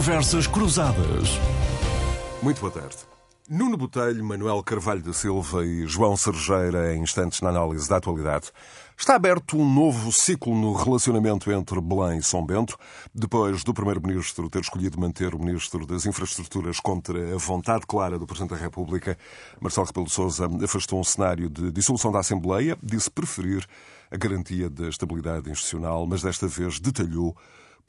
Conversas Cruzadas. Muito boa tarde. Nuno Botelho, Manuel Carvalho da Silva e João Sergeira em instantes na análise da atualidade. Está aberto um novo ciclo no relacionamento entre Belém e São Bento, depois do Primeiro-Ministro ter escolhido manter o Ministro das Infraestruturas contra a vontade clara do Presidente da República. Marcelo Rebelo de Sousa afastou um cenário de dissolução da Assembleia, disse preferir a garantia da estabilidade institucional, mas desta vez detalhou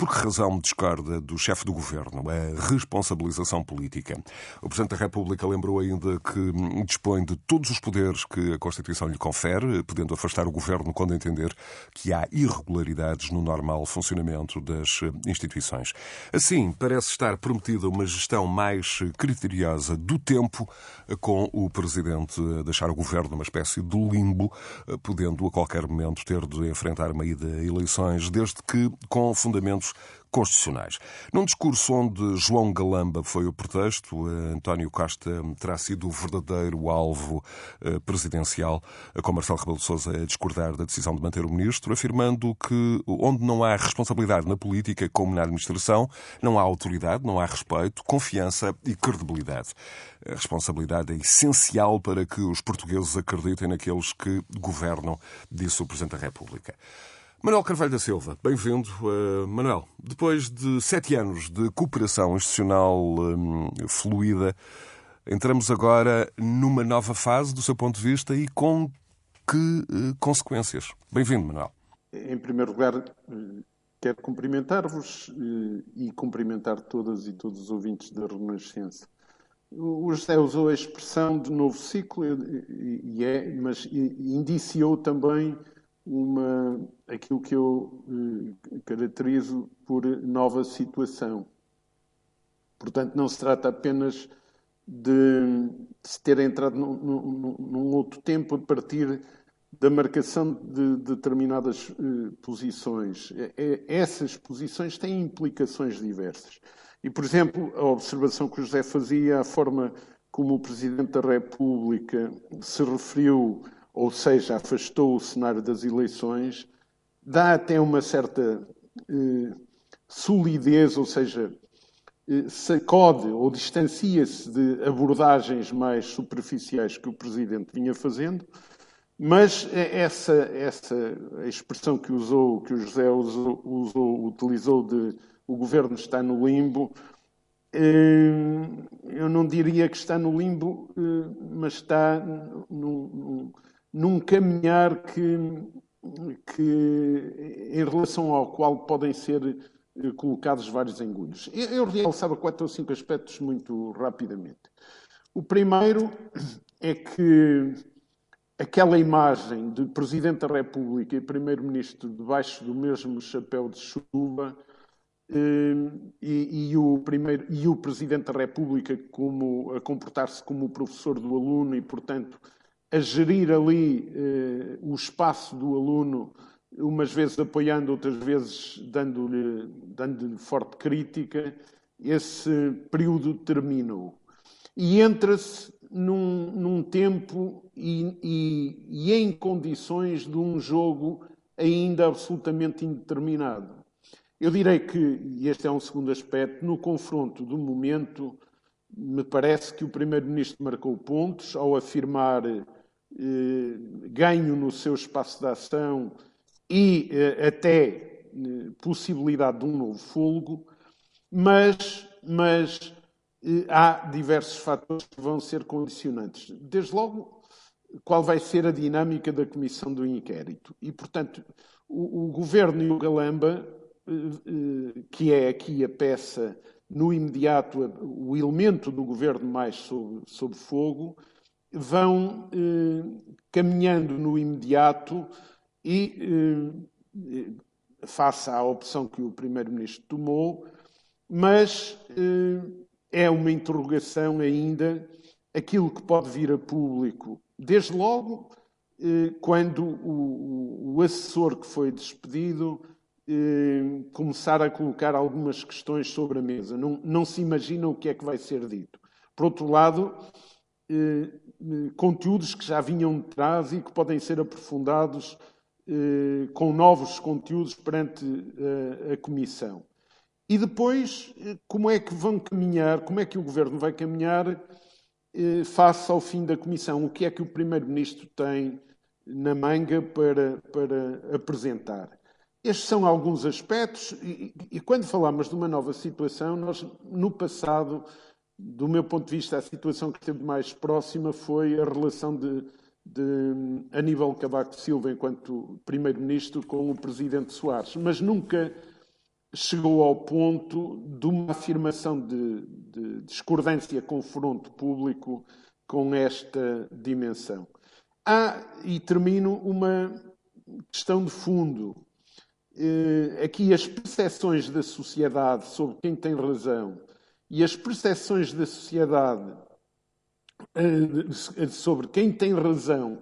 por que razão discorda do chefe do governo? A responsabilização política. O Presidente da República lembrou ainda que dispõe de todos os poderes que a Constituição lhe confere, podendo afastar o governo quando entender que há irregularidades no normal funcionamento das instituições. Assim, parece estar prometida uma gestão mais criteriosa do tempo, com o Presidente a deixar o governo numa espécie de limbo, podendo a qualquer momento ter de enfrentar uma ida a eleições, desde que com fundamentos constitucionais. Num discurso onde João Galamba foi o pretexto, eh, António Costa terá sido o verdadeiro alvo eh, presidencial, com Marcelo Rebelo de Sousa a discordar da decisão de manter o ministro, afirmando que onde não há responsabilidade na política como na administração, não há autoridade, não há respeito, confiança e credibilidade. A responsabilidade é essencial para que os portugueses acreditem naqueles que governam, disse o Presidente da República. Manuel Carvalho da Silva, bem-vindo. Uh, Manuel, depois de sete anos de cooperação institucional um, fluida, entramos agora numa nova fase, do seu ponto de vista, e com que uh, consequências? Bem-vindo, Manuel. Em primeiro lugar, quero cumprimentar-vos uh, e cumprimentar todas e todos os ouvintes da Renascença. O José usou a expressão de novo ciclo, e é, mas indiciou também uma, aquilo que eu eh, caracterizo por nova situação. Portanto, não se trata apenas de, de se ter entrado num, num, num, outro tempo a partir da marcação de, de determinadas eh, posições. É, essas posições têm implicações diversas. E, por exemplo, a observação que o José fazia, a forma como o Presidente da República se referiu ou seja, afastou o cenário das eleições, dá até uma certa eh, solidez, ou seja, eh, sacode ou distancia-se de abordagens mais superficiais que o Presidente vinha fazendo, mas essa, essa expressão que usou, que o José usou, usou utilizou de o governo está no limbo, eh, eu não diria que está no limbo, eh, mas está num caminhar que, que, em relação ao qual podem ser eh, colocados vários engulhos. Eu realçava quatro ou cinco aspectos muito rapidamente. O primeiro é que aquela imagem de Presidente da República e Primeiro-Ministro debaixo do mesmo chapéu de chuva eh, e, e, o primeiro, e o Presidente da República como, a comportar-se como o professor do aluno e, portanto, a gerir ali eh, o espaço do aluno, umas vezes apoiando, outras vezes dando-lhe dando forte crítica, esse período terminou. E entra-se num, num, tempo e, e, e em condições de um jogo ainda absolutamente indeterminado. Eu direi que, e este é um segundo aspecto, no confronto do momento, me parece que o Primeiro-Ministro marcou pontos ao afirmar ganho no seu espaço de ação e eh, até eh, possibilidade de um novo fôlego, mas, mas há diversos fatores que vão ser condicionantes. Desde logo, qual vai ser a dinâmica da comissão do inquérito. E, portanto, o, o governo e o Galamba, que é aqui a peça no imediato, o elemento do governo mais sob, sob fogo, vão eh, caminhando no imediato e eh, face à opção que o Primeiro-Ministro tomou, mas eh, é uma interrogação ainda aquilo que pode vir a público. Desde logo, eh, quando o, o, assessor que foi despedido eh, começar a colocar algumas questões sobre a mesa. Não, não se imagina o que é que vai ser dito. Por outro lado, conteúdos que já vinham de trás e que podem ser aprofundados eh, com novos conteúdos perante eh, a Comissão. E depois, como é que vão caminhar, como é que o governo vai caminhar eh, face ao fim da comissão? O que é que o primeiro-ministro tem na manga para, para apresentar? Estes são alguns aspectos, e, e, quando falamos de uma nova situação, nós, no passado, do meu ponto de vista, a situação que esteve mais próxima foi a relação de, de Aníbal Cavaco Silva, enquanto Primeiro-Ministro, com o Presidente Soares, mas nunca chegou ao ponto de uma afirmação de, de discordância, confronto público com esta dimensão. Há, e termino, uma questão de fundo eh, aqui as percepções da sociedade sobre quem tem razão e as percepções da sociedade eh, sobre quem tem razão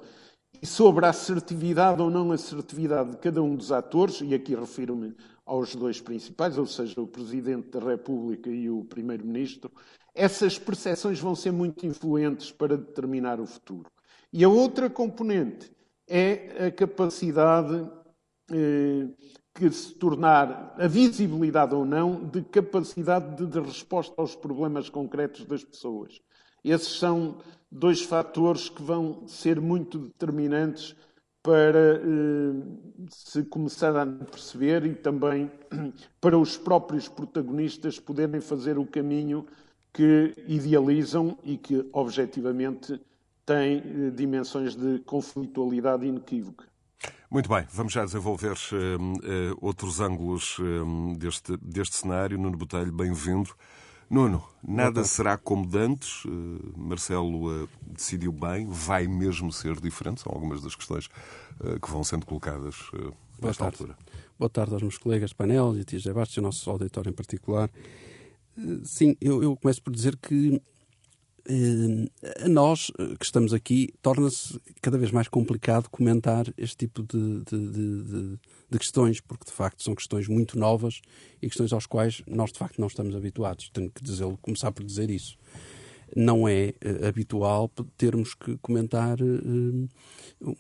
e sobre a assertividade ou não assertividade de cada um dos atores, e aqui refiro-me aos dois principais, ou seja, o Presidente da República e o Primeiro-Ministro, essas percepções vão ser muito influentes para determinar o futuro. E a outra componente é a capacidade eh, que se tornar a visibilidade ou não de capacidade de, de resposta aos problemas concretos das pessoas. Esses são dois fatores que vão ser muito determinantes para eh, se começar a perceber e também para os próprios protagonistas poderem fazer o caminho que idealizam e que objetivamente têm eh, dimensões de conflitualidade inequívoca. Muito bem, vamos já desenvolver uh, uh, outros ângulos uh, deste, deste cenário. Nuno Botelho, bem-vindo. Nuno, nada será como de antes. Marcelo decidiu bem, vai mesmo ser diferente. São algumas das questões que vão sendo colocadas nesta altura. Boa tarde aos meus colegas de painel e a Tia Bastos e ao nosso auditório em particular. Sim, eu, eu começo por dizer que a nós eh, que estamos aqui, torna-se cada vez mais complicado comentar este tipo de, de, de, de, questões, porque de facto são questões muito novas e questões aos quais nós de facto não estamos habituados. Tenho que dizer, começar por dizer isso. Não é uh, habitual termos que comentar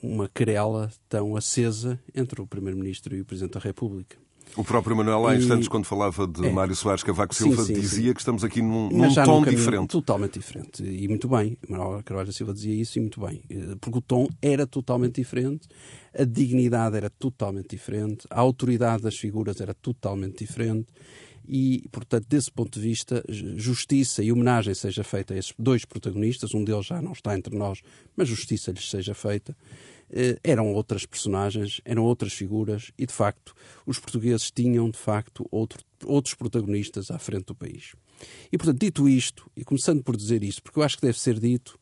uma querela tão acesa entre o Primeiro-Ministro e o Presidente da República. O próprio Manuel, há instantes, e... quando falava de é. Mário Soares Cavaco Silva, sim, sim, dizia sim. que estamos aqui num, num tom diferente. Totalmente diferente. E muito bem. Manuel Carvalho Silva dizia isso e muito bem. Eh, porque o tom era totalmente diferente, a dignidade era totalmente diferente, a autoridade das figuras era totalmente diferente. E, portanto, desse ponto de vista, justiça e homenagem seja feita a esses dois protagonistas, um deles já não está entre nós, mas justiça lhes seja feita. Eh, eram outras personagens, eram outras figuras e, de facto, os portugueses tinham, de facto, outro, outros protagonistas à frente do país. E, portanto, dito isto, e começando por dizer isto, porque eu acho que deve ser dito,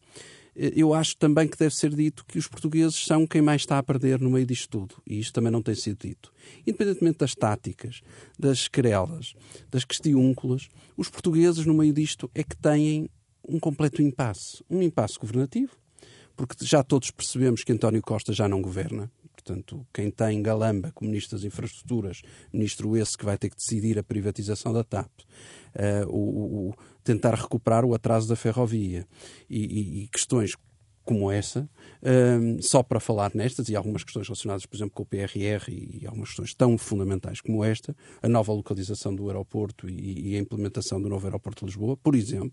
eh, eu acho também que deve ser dito que os portugueses são quem mais está a perder no meio disto tudo. E isto também não tem sido dito. Independentemente das táticas, das querelas, das questiúnculas, os portugueses no meio disto é que têm um completo impasse. Um impasse governativo, porque já todos percebemos que António Costa já não governa. Portanto, quem tem Galamba como Ministro das Infraestruturas, ministro esse que vai ter que decidir a privatização da TAP, uh, o, o, tentar recuperar o atraso da ferrovia e, e, e questões como essa, um, só para falar nestas e algumas questões relacionadas, por exemplo, com o PRR e, algumas questões tão fundamentais como esta, a nova localização do aeroporto e, e a implementação do novo aeroporto de Lisboa, por exemplo,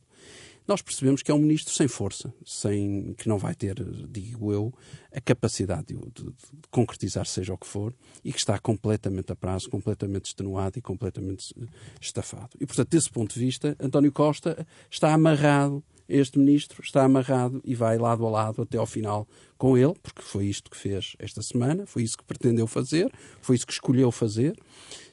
nós percebemos que é um ministro sem força, sem que não vai ter, digo eu, a capacidade de, de, de, concretizar seja o que for e que está completamente a prazo, completamente extenuado e completamente eh, estafado. E, portanto, desse ponto de vista, António Costa está amarrado este ministro está amarrado e vai lado a lado até ao final com ele, porque foi isto que fez esta semana, foi isso que pretendeu fazer, foi isso que escolheu fazer.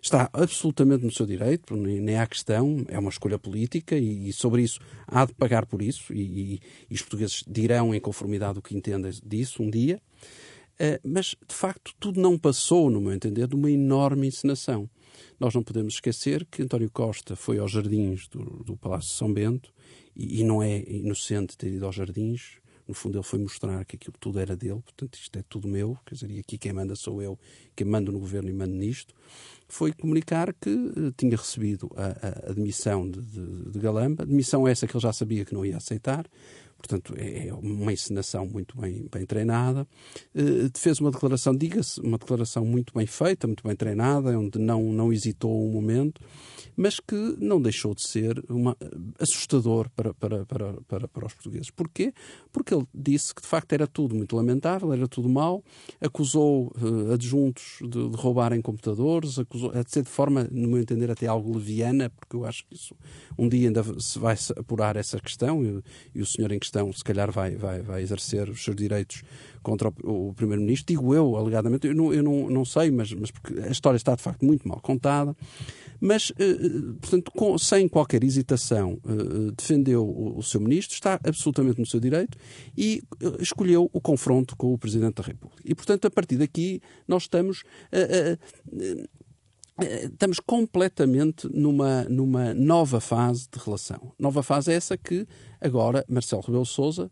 Está absolutamente no seu direito, nem há questão, é uma escolha política e, sobre isso há de pagar por isso e, e, os portugueses dirão em conformidade o que entendem disso um dia. Uh, mas, de facto, tudo não passou, no meu entender, de uma enorme encenação. Nós não podemos esquecer que António Costa foi aos jardins do, do Palácio de São Bento e, e, não é inocente ter ido aos jardins. No fundo, ele foi mostrar que aquilo tudo era dele, portanto, isto é tudo meu, quer dizer, e aqui quem manda sou eu, quem manda no governo e mando nisto. Foi comunicar que uh, tinha recebido a, a, a demissão de, de, de Galamba, demissão essa que ele já sabia que não ia aceitar, portanto é uma encenação muito bem, bem treinada. Fez uma declaração, diga-se, uma declaração muito bem feita, muito bem treinada, onde não, não hesitou um momento mas que não deixou de ser uma, assustador para, para, para, para, para os portugueses. Porquê? Porque ele disse que de facto era tudo muito lamentável, era tudo mau, acusou uh, adjuntos de, de, roubarem computadores, acusou, a ser de forma, no meu entender, até algo leviana, porque eu acho que isso um dia ainda se vai apurar essa questão e, e o senhor em questão, se calhar, vai, vai, vai exercer os seus direitos contra o, o Primeiro-Ministro. Digo eu, alegadamente, eu não, eu não, não sei, mas, mas porque a história está de facto muito mal contada. Mas, eh, eh, portanto, com, sem qualquer hesitação, eh, defendeu o, o seu ministro, está absolutamente no seu direito e escolheu o confronto com o Presidente da República. E, portanto, a partir daqui, nós estamos. Estamos completamente numa, numa nova fase de relação. Nova fase essa que agora Marcelo Rebelo Souza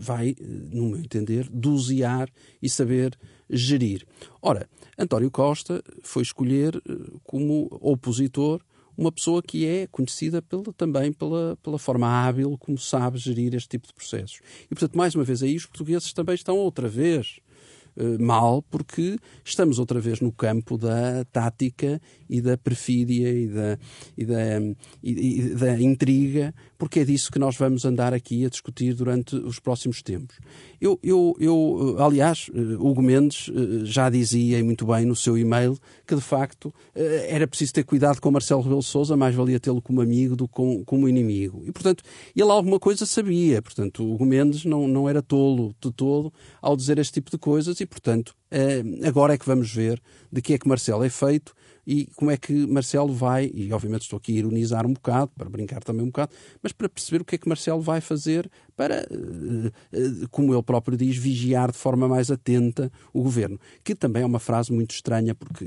vai, no meu entender, dosear e saber gerir. Ora, António Costa foi escolher eh, como opositor uma pessoa que é conhecida pela, também pela, pela forma hábil como sabe gerir este tipo de processos. E, portanto, mais uma vez aí, os portugueses também estão outra vez eh, mal, porque estamos outra vez no campo da tática e da perfídia e da, e da, e, e da intriga, porque é disso que nós vamos andar aqui a discutir durante os próximos tempos. Eu, eu, eu aliás, eh, Hugo Mendes eh, já dizia muito bem no seu e-mail que, de facto, era preciso ter cuidado com Marcelo Rebelo Sousa, mais valia tê-lo como amigo do que como, como inimigo. E, portanto, ele alguma coisa sabia. Portanto, Hugo Mendes não, não era tolo de todo ao dizer este tipo de coisas e, portanto, eh, agora é que vamos ver de que é que Marcelo é feito e como é que Marcelo vai, e obviamente estou aqui a ironizar um bocado, para brincar também um bocado, mas para perceber o que é que Marcelo vai fazer para, eh, eh, como ele próprio diz, vigiar de forma mais atenta o governo. Que também é uma frase muito estranha, porque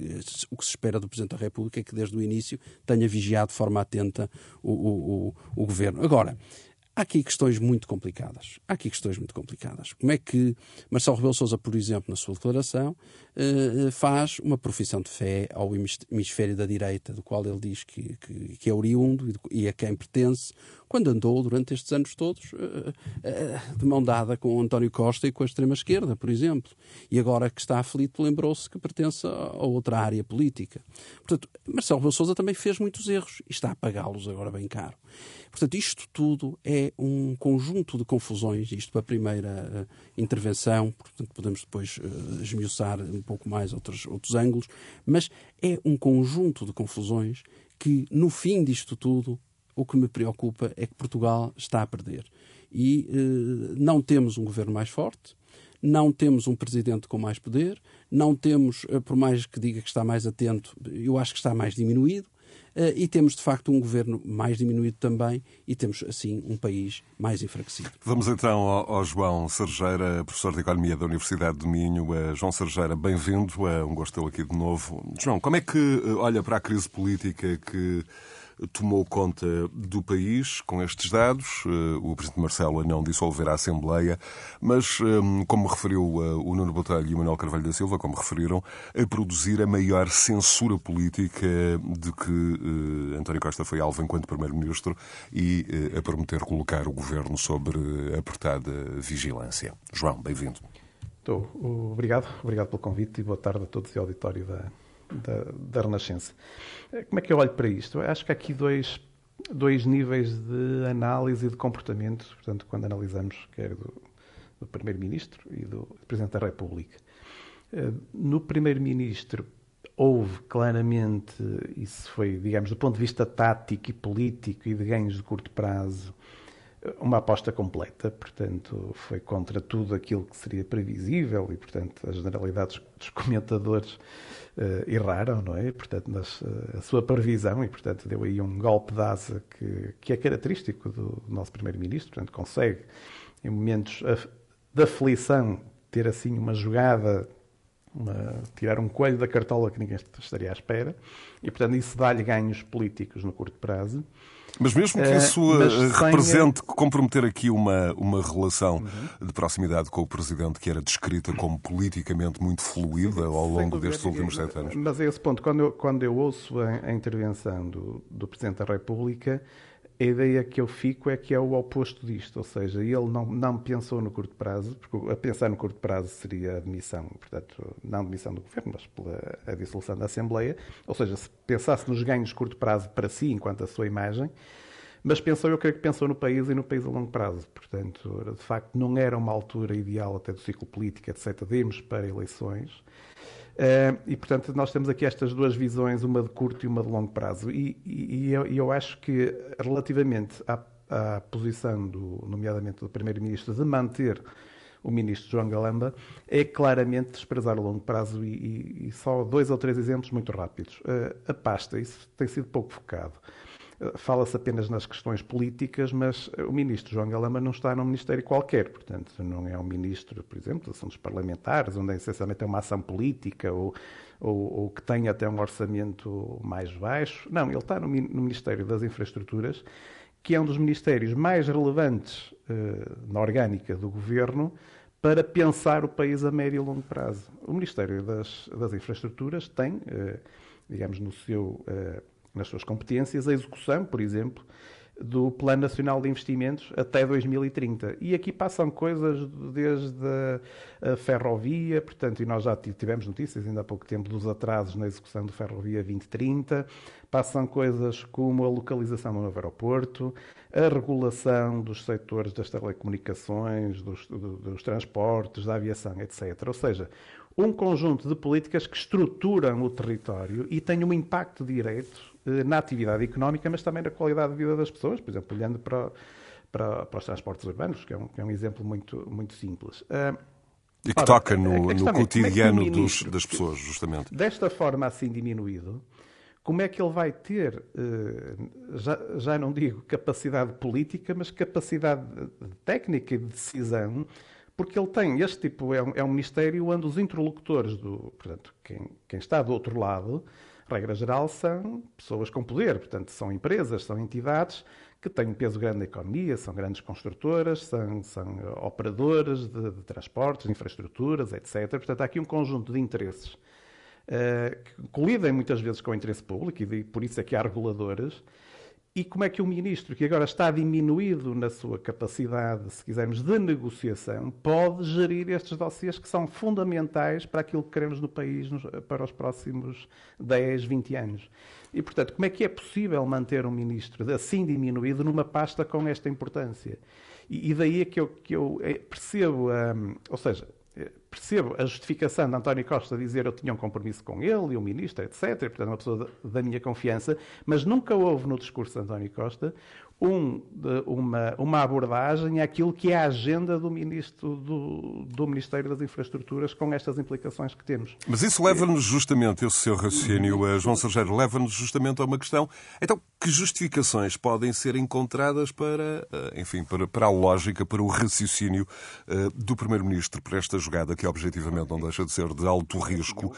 o que se espera do Presidente da República é que desde o início tenha vigiado de forma atenta o, o, o, o governo. Agora, Há aqui questões muito complicadas. Há aqui questões muito complicadas. Como é que Marcelo Rebelo Sousa, por exemplo, na sua declaração, eh, faz uma profissão de fé ao hemisfério da direita, do qual ele diz que, que, que é oriundo e a quem pertence, quando andou durante estes anos todos eh, eh, de mão dada com António Costa e com a extrema-esquerda, por exemplo. E agora que está aflito, lembrou-se que pertence a outra área política. Portanto, Marcelo Rebelo Sousa também fez muitos erros e está a pagá-los agora bem caro. Portanto, isto tudo é um conjunto de confusões, isto para a primeira uh, intervenção, portanto, podemos depois esmiuçar um pouco mais outros, outros ângulos, mas é um conjunto de confusões que, no fim disto tudo, o que me preocupa é que Portugal está a perder. E uh, não temos um governo mais forte, não temos um presidente com mais poder, não temos, por mais que diga que está mais atento, eu acho que está mais diminuído, eh, e temos, de facto, um governo mais diminuído também e temos, assim, um país mais enfraquecido. Vamos então ao, João Sergeira, professor de Economia da Universidade de Minho. Uh, João Sergeira, bem-vindo. É um gosto tê-lo aqui de novo. João, como é que eh, olha para a crise política que tomou conta do país com estes dados. Eh, o Presidente Marcelo não dissolver a Assembleia, mas, eh, como referiu eh, o Nuno Botelho e o Manuel Carvalho da Silva, como referiram, a produzir a maior censura política de que António Costa foi alvo enquanto Primeiro-Ministro e a prometer colocar o governo sobre apertada vigilância. João, bem-vindo. Estou. Obrigado. Obrigado pelo convite e boa tarde a todos e auditório da, da, da Renascença. Como é que eu olho para isto? Eu acho que há aqui dois, dois níveis de análise e de comportamento, portanto, quando analisamos quer do, do Primeiro-Ministro e do Presidente da República. Eh, no Primeiro-Ministro houve claramente, isso foi, digamos, do ponto de vista tático e político e de ganhos de curto prazo, uma aposta completa, portanto, foi contra tudo aquilo que seria previsível e, portanto, as generalidades dos comentadores uh, erraram, não é? Portanto, uh, a sua previsão e, portanto, deu aí um golpe de asa que, que é característico do nosso Primeiro-Ministro, portanto, consegue, em momentos de aflição, ter assim uma jogada uma, tirar um coelho da cartola que ninguém estaria à espera, e portanto isso dá-lhe ganhos políticos no curto prazo. Mas mesmo que isso uh, represente sem... comprometer aqui uma, uma relação uhum. de proximidade com o Presidente que era descrita como politicamente muito fluida ao longo destes últimos sete anos. Mas a esse ponto, quando eu, quando eu ouço a, a intervenção do, do Presidente da República, a ideia que eu fico é que é o oposto disto, ou seja, ele não, não pensou no curto prazo, porque a pensar no curto prazo seria a demissão, portanto, não a demissão do governo, mas pela a dissolução da Assembleia, ou seja, se pensasse nos ganhos de curto prazo para si, enquanto a sua imagem, mas pensou, eu creio que pensou no país e no país a longo prazo. Portanto, de facto, não era uma altura ideal até do ciclo político, etc., de irmos para eleições. Uh, e, portanto, nós temos aqui estas duas visões, uma de curto e uma de longo prazo. E, e, e eu, eu, acho que, relativamente à, à posição, do, nomeadamente do Primeiro-Ministro, de manter o Ministro João Galamba, é claramente desprezar o longo prazo. E, só dois ou três exemplos muito rápidos. Uh, a pasta, isso tem sido pouco focado. Fala-se apenas nas questões políticas, mas o ministro João Galamba não está num ministério qualquer, portanto, não é um ministro, por exemplo, de assuntos parlamentares, onde essencialmente é uma ação política ou, ou, ou, que tem até um orçamento mais baixo. Não, ele está no, Ministério das Infraestruturas, que é um dos ministérios mais relevantes uh, na orgânica do governo para pensar o país a médio e longo prazo. O Ministério das, das Infraestruturas tem, uh, digamos, no seu. Uh, nas suas competências, a execução, por exemplo, do Plano Nacional de Investimentos até 2030. E aqui passam coisas desde a ferrovia, portanto, e nós já tivemos notícias ainda há pouco tempo dos atrasos na execução do Ferrovia 2030, passam coisas como a localização do novo aeroporto, a regulação dos setores das telecomunicações, dos, dos transportes, da aviação, etc. Ou seja, um conjunto de políticas que estruturam o território e têm um impacto direto na atividade económica, mas também na qualidade de vida das pessoas, por exemplo, olhando para, para, para os transportes urbanos, que é um, que é um exemplo muito, muito simples. Uh, e que ora, toca no, no é cotidiano é dos, das pessoas, justamente. Desta forma assim diminuído, como é que ele vai ter, uh, já, já não digo capacidade política, mas capacidade técnica e de decisão, porque ele tem, este tipo, é um, é um ministério onde os interlocutores, do, portanto, quem, quem está do outro lado, regra geral, são pessoas com poder, portanto, são empresas, são entidades que têm um peso grande na economia, são grandes construtoras, são, são operadoras de, de transportes, de infraestruturas, etc. Portanto, há aqui um conjunto de interesses uh, que colidem muitas vezes com o interesse público e por isso é que há reguladoras e como é que o ministro, que agora está diminuído na sua capacidade, se quisermos, de negociação, pode gerir estes dossiês que são fundamentais para aquilo que queremos no país para os próximos 10, 20 anos? E, portanto, como é que é possível manter um ministro assim diminuído numa pasta com esta importância? E, daí é que eu, que eu eh, percebo, um, ou seja, percebo a justificação de António Costa dizer eu tinha um compromisso com ele e o ministro, etc. Portanto, uma pessoa da minha confiança, mas nunca houve no discurso de António Costa um, uma, uma abordagem àquilo que é a agenda do, ministro, do, do Ministério das Infraestruturas com estas implicações que temos. Mas isso leva-nos justamente, esse seu raciocínio, eh, João Sergeiro, leva-nos justamente a uma questão. Então, que justificações podem ser encontradas para, eh, enfim, para, para a lógica, para o raciocínio uh, do Primeiro-Ministro para esta jogada que objetivamente não deixa de ser de alto risco?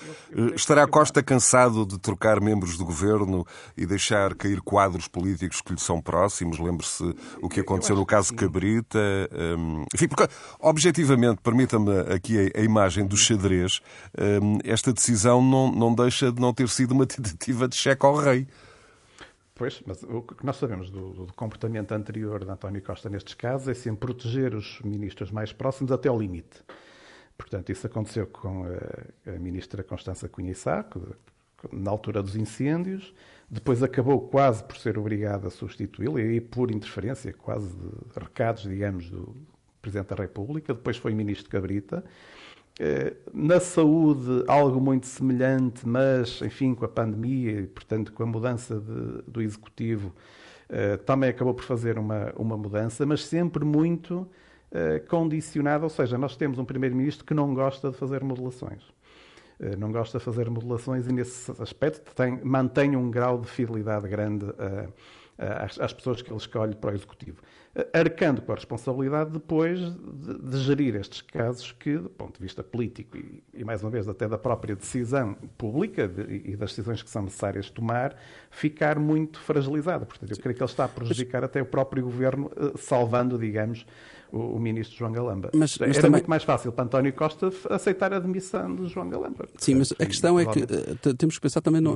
Estará Costa cansado de trocar membros do governo e deixar cair quadros políticos que lhe são próximos? Próximos. Lembre-se o que aconteceu no caso Cabrita. Um, enfim, porque, objetivamente, permita-me aqui a, a, imagem do xadrez, um, esta decisão não, não deixa de não ter sido uma tentativa de cheque ao rei. Pois, mas o que nós sabemos do, do, comportamento anterior de António Costa nestes casos é sempre proteger os ministros mais próximos até ao limite. Portanto, isso aconteceu com a, a ministra Constança Cunha Sá, na altura dos incêndios, depois acabou quase por ser obrigado a substituí-lo, e por interferência, quase de recados, digamos, do Presidente da República. Depois foi Ministro Cabrita. Eh, na saúde, algo muito semelhante, mas, enfim, com a pandemia e, portanto, com a mudança de, do Executivo, eh, também acabou por fazer uma, uma mudança, mas sempre muito eh, condicionada. Ou seja, nós temos um Primeiro-Ministro que não gosta de fazer modulações. Eh, não gosta de fazer modulações e, nesse aspecto, tem, mantém um grau de fidelidade grande uh, às, às, pessoas que ele escolhe para o Executivo. Arcando com a responsabilidade depois de, de, gerir estes casos que, do ponto de vista político e, e mais uma vez, até da própria decisão pública de, e das decisões que são necessárias tomar, ficar muito fragilizada. Portanto, eu creio que ele está a prejudicar até o próprio governo, salvando, digamos, o, o ministro João Galamba. Mas, mas Era também... muito mais fácil para António Costa aceitar a demissão de João Galamba. Sim, mas a questão é que uh, temos que pensar também, no,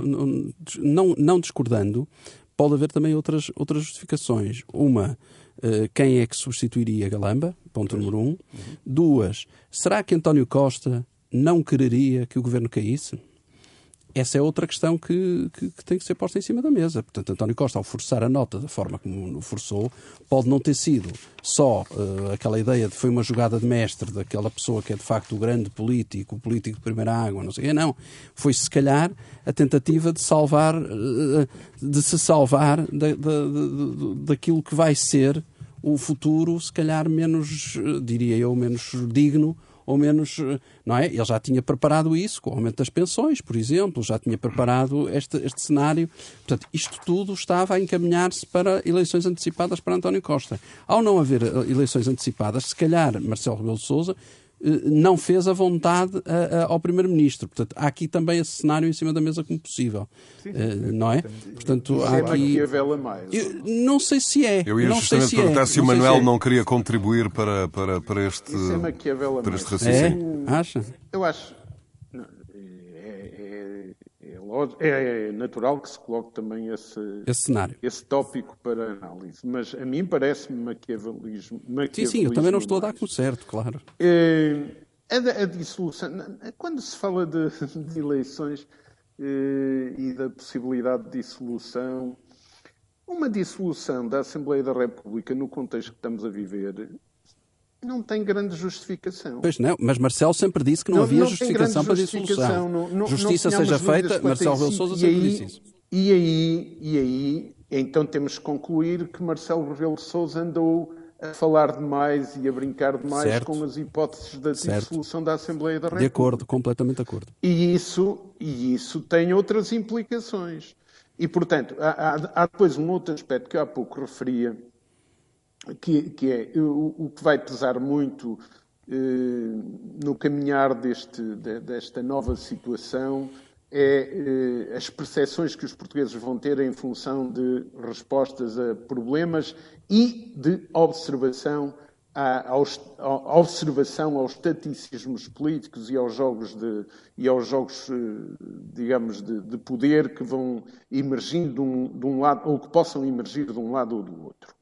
não, não discordando, pode haver também outras, outras justificações. Uma, uh, quem é que substituiria Galamba? Ponto número um. Duas, será que António Costa não quereria que o governo caísse? Essa é outra questão que, que, que, tem que ser posta em cima da mesa. Portanto, António Costa, ao forçar a nota da forma como forçou, pode não ter sido só uh, aquela ideia de foi uma jogada de mestre daquela pessoa que é de facto o grande político, o político de primeira água, não sei o não. Foi, se calhar, a tentativa de salvar, uh, de se salvar da, da, da, daquilo que vai ser o futuro, se calhar menos, diria eu, menos digno ou menos, não é? Ele já tinha preparado isso com o aumento das pensões, por exemplo, já tinha preparado este, este cenário. Portanto, isto tudo estava a encaminhar-se para eleições antecipadas para António Costa. Ao não haver eh, eleições antecipadas, se calhar Marcelo Rebelo de Sousa eh, não fez a vontade a, a, ao Primeiro-Ministro. Portanto, há aqui também esse cenário em cima da mesa como possível. Sim, uh, não é? Portanto, há é aqui... Eu, não sei se é. Eu ia não justamente se perguntar é. se o Manuel se é. não queria contribuir para, para, para este, é Maquiavela para este raciocínio. É? Acha? Eu acho. É, é natural que se coloque também esse, esse cenário, esse tópico para análise. Mas a mim parece-me maquiavelismo, maquiavelismo. Sim, sim, eu também não estou a dar como certo, claro. É, a, a, dissolução, quando se fala de, de eleições é, e da possibilidade de dissolução, uma dissolução da Assembleia da República no contexto que estamos a viver não tem grande justificação. Pois não, mas Marcelo sempre disse que não, não havia não justificação para dissolução. Não, não, Justiça seja feita, Marcelo Rebelo Sousa sempre aí, disse isso. E aí, e aí, então temos que concluir que Marcelo Rebelo Sousa andou a falar demais e a brincar demais certo. com as hipóteses da certo. dissolução da Assembleia da República. De acordo, completamente de acordo. E isso, e isso tem outras implicações. E, portanto, há, há, há depois um outro aspecto que eu há pouco referia, que, que é o, o, que vai pesar muito eh, no caminhar deste, de, desta nova situação é eh, as percepções que os portugueses vão ter em função de respostas a problemas e de observação a observação aos taticismos políticos e aos jogos de e aos jogos eh, digamos de, de poder que vão emergindo de um, de um lado ou que possam emergir de um lado ou do outro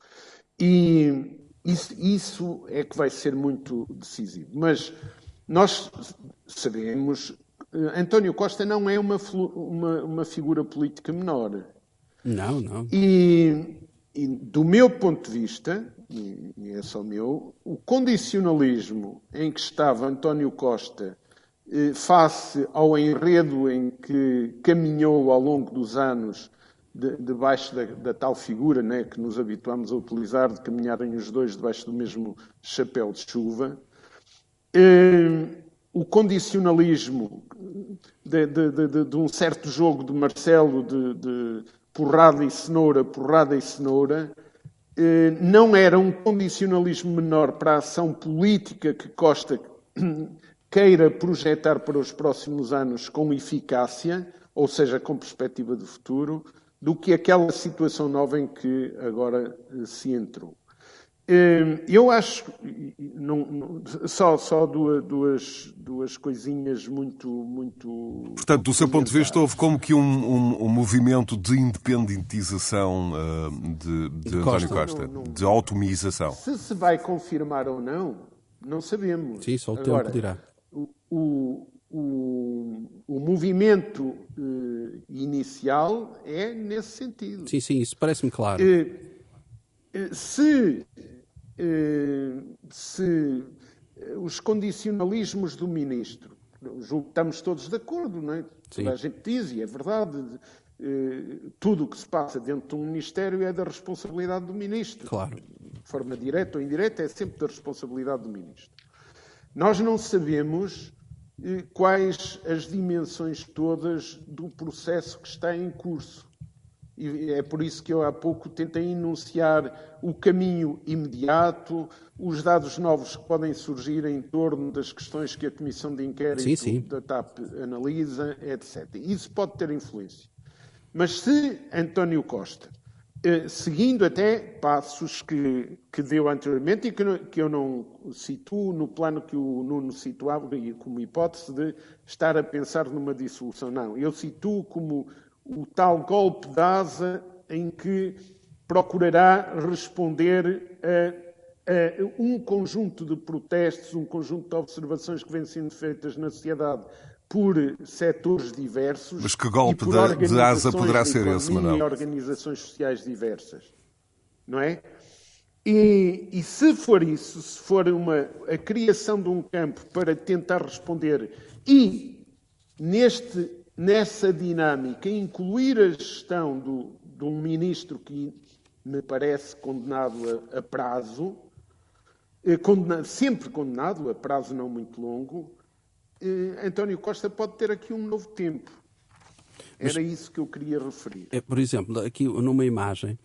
e isso, isso é que vai ser muito decisivo. Mas nós sabemos, eh, António Costa não é uma, uma, uma figura política menor. Não, não. E, e, do meu ponto de vista, e, e é só meu, o condicionalismo em que estava António Costa eh, face ao enredo em que caminhou ao longo dos anos de, debaixo da, da, tal figura né, que nos habituamos a utilizar, de caminharem os dois debaixo do mesmo chapéu de chuva. Eh, o condicionalismo de, de, de, um certo jogo de Marcelo de, porrada e cenoura, porrada e cenoura, eh, não era um condicionalismo menor para a ação política que Costa queira projetar para os próximos anos com eficácia, ou seja, com perspectiva de futuro, do que aquela situação nova em que agora eh, se entrou. Eh, eu acho, não, não, só, só duas, duas, coisinhas muito, muito. Portanto, do seu ponto de vista, houve como que um, um, um movimento de independentização uh, de, de, de António Costa, não, de automização. Se se vai confirmar ou não, não sabemos. Sim, só o Agora, tempo dirá. O, o, o, o movimento eh, inicial é nesse sentido. Sim, sim, isso parece-me claro. Eh, eh, se, eh, se os condicionalismos do ministro, julgo que estamos todos de acordo, não é? Sim. Toda a gente diz, e é verdade, tudo o que se passa dentro de um ministério é da responsabilidade do ministro. Claro. De forma direta ou indireta, é sempre da responsabilidade do ministro. Nós não sabemos quais as dimensões todas do processo que está em curso. E é por isso que eu há pouco tentei enunciar o caminho imediato, os dados novos que podem surgir em torno das questões que a Comissão de Inquérito sim, sim. da TAP analisa, etc. Isso pode ter influência. Mas se António Costa eh, seguindo até passos que, que deu anteriormente e que, que, eu não situo no plano que o Nuno situava como hipótese de estar a pensar numa dissolução. Não, eu situo como o tal golpe de asa em que procurará responder a, a, um conjunto de protestos, um conjunto de observações que vêm sendo feitas na sociedade por setores diversos. Mas que golpe de, de asa poderá ser esse, Manuel? E organizações sociais diversas. Não é? E, e, se for isso, se for uma, a criação de um campo para tentar responder e neste, nessa dinâmica incluir a gestão do, de um ministro que me parece condenado a, a prazo, eh, condenado, sempre condenado a prazo não muito longo, eh, António Costa pode ter aqui um novo tempo. Era Mas, isso que eu queria referir. É, por exemplo, aqui numa imagem,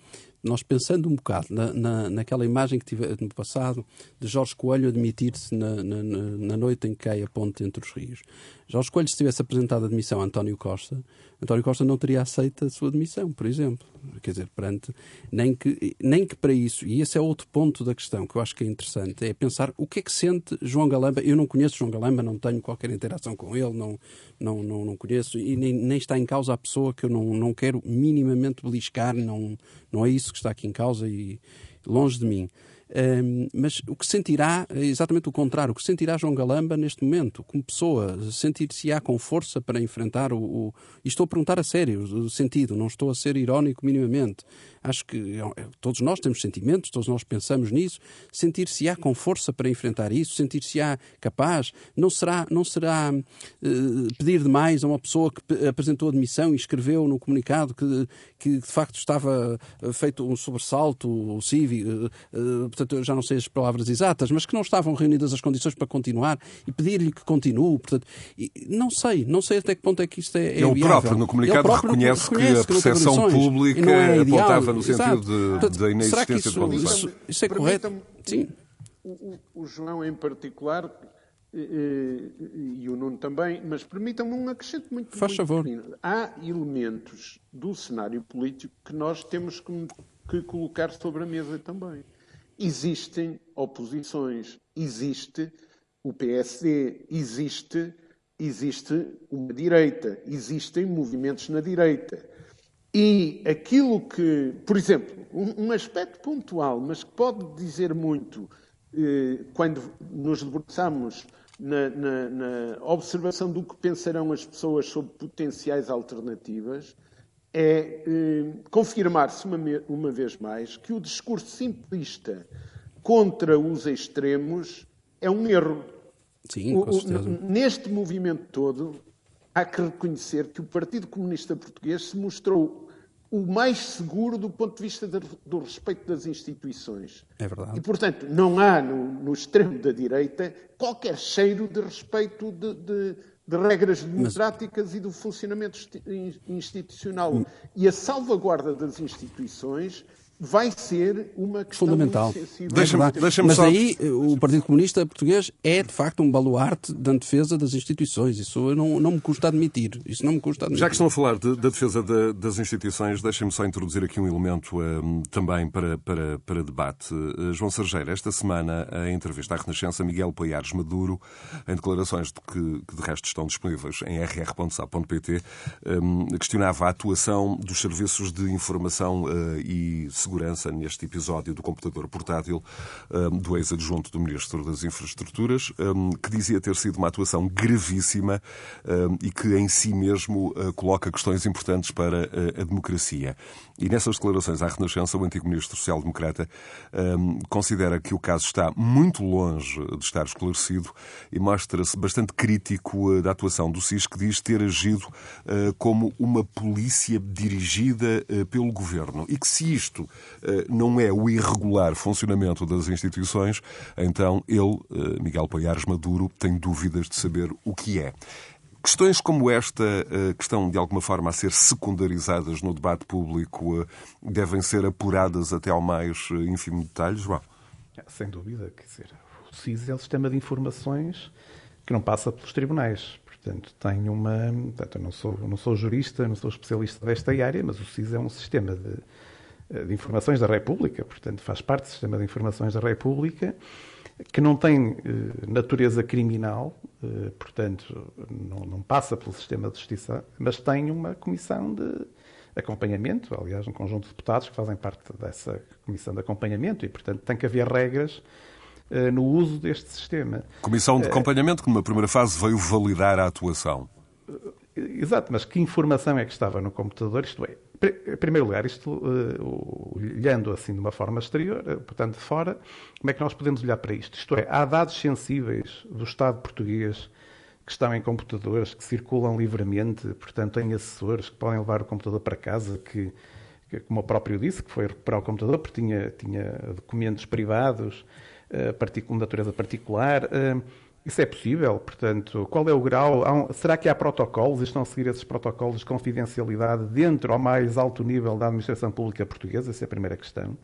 nós pensando um bocado na, na, naquela imagem que tive no passado de Jorge Coelho admitir-se na, na, na, noite em que cai a ponte entre os rios. Jorge Coelho, se tivesse apresentado a admissão a António Costa, António Costa não teria aceito a sua demissão, por exemplo. Quer dizer, perante, nem que, nem que para isso, e esse é outro ponto da questão que eu acho que é interessante, é pensar o que é que sente João Galamba. Eu não conheço João Galamba, não tenho qualquer interação com ele, não, não, não, não conheço, e nem, nem está em causa a pessoa que eu não, não quero minimamente beliscar, não, não é isso que está aqui em causa e longe de mim. Um, mas o que sentirá é exatamente o contrário. O que sentirá João Galamba neste momento, como pessoa? Sentir-se-á com força para enfrentar o, o. E estou a perguntar a sério o sentido, não estou a ser irónico minimamente. Acho que é, todos nós temos sentimentos, todos nós pensamos nisso. Sentir-se-á com força para enfrentar isso, sentir-se-á capaz. Não será, não será uh, pedir demais a uma pessoa que apresentou admissão e escreveu no comunicado que, que de facto estava eh, feito um sobressalto cívico, uh, uh, portanto, já não sei as palavras exatas, mas que não estavam reunidas as condições para continuar e pedir-lhe que continue. Portanto, não sei, não sei até que ponto é que isto é. é ele próprio, no comunicado, reconhece, reconhece, que a percepção pública é apontava no sentido da inexistência de condições. Isso, isso é correto? Sim. O, o, João, em particular, e, e o Nuno também, mas permitam-me um acrescento muito Faz muito favor. Pequeno. Há elementos do cenário político que nós temos que, que colocar sobre a mesa também. Existem oposições, existe o PSD, existe, existe uma direita, existem movimentos na direita. E aquilo que, por exemplo, um, um aspecto pontual, mas que pode dizer muito eh, quando nos debruçamos na, na, na, observação do que pensarão as pessoas sobre potenciais alternativas, é eh, confirmar-se uma, uma vez mais que o discurso simplista contra os extremos é um erro. Sim, com certeza. O, neste movimento todo, há que reconhecer que o Partido Comunista Português se mostrou o mais seguro do ponto de vista do respeito das instituições. É verdade. E, portanto, não há no, no extremo da direita qualquer cheiro de respeito de, de, de regras democráticas Mas... e do funcionamento institucional. Hum. E a salvaguarda das instituições vai ser uma questão fundamental. Deixa deixa Mas só... aí o Partido Comunista Português é de facto um baluarte da defesa das instituições. Isso não, não me custa admitir. Isso não me custa admitir. Já que estão a falar de, da defesa de, das instituições, deixem-me só introduzir aqui um elemento um, também para, para, para debate. Uh, João Sergeira, esta semana, em entrevista à Renascença, Miguel Poiares Maduro, em declarações de que, que de resto estão disponíveis em rr.sa.pt, um, questionava a atuação dos serviços de informação uh, e segurança neste episódio do computador portátil um, do ex-adjunto do Ministro das Infraestruturas, um, que dizia ter sido uma atuação gravíssima um, e que em si mesmo uh, coloca questões importantes para uh, a democracia. E nessas declarações à Renascença, o antigo Ministro Social-Democrata considera que o caso está muito longe de estar esclarecido e mostra-se bastante crítico uh, da atuação do SIS, que diz ter agido como uma polícia dirigida pelo governo. E que se isto não é o irregular funcionamento das instituições, então ele, eh, Miguel Poiares Maduro, tem dúvidas de saber o que é. Questões como esta, eh, que estão de alguma forma a ser secundarizadas no debate público, devem ser apuradas até ao mais ínfimo detalhe, João? É, sem dúvida. Quer dizer, o SIS é um sistema de informações que não passa pelos tribunais. Portanto, tenho uma. Portanto, eu não sou, não sou jurista, não sou especialista desta área, mas o SIS é um sistema de eh, de Informações da República, portanto, faz parte do Sistema de Informações da República, que não tem eh, natureza criminal, eh, portanto, não, não, passa pelo sistema de justiça, mas tem uma comissão de, acompanhamento, aliás, um conjunto de deputados que fazem parte dessa comissão de acompanhamento e, portanto, tem que haver regras no uso deste sistema. Comissão de acompanhamento que, numa primeira fase, veio validar a atuação. Exato, mas que informação é que estava no computador? Isto é, em primeiro lugar, isto uh, olhando assim de uma forma exterior, uh, portanto de fora, como é que nós podemos olhar para isto? Isto é, há dados sensíveis do Estado português que estão em computadores, que circulam livremente, portanto, em assessores que podem levar o computador para casa, que, que como o próprio disse, que foi recuperar o computador porque tinha, tinha documentos privados, uh, de natureza particular. Uh, isso é possível? Portanto, qual é o grau? Será que há protocolos estão a seguir esses protocolos de confidencialidade dentro ao mais alto nível da administração pública portuguesa? Essa é a primeira questão.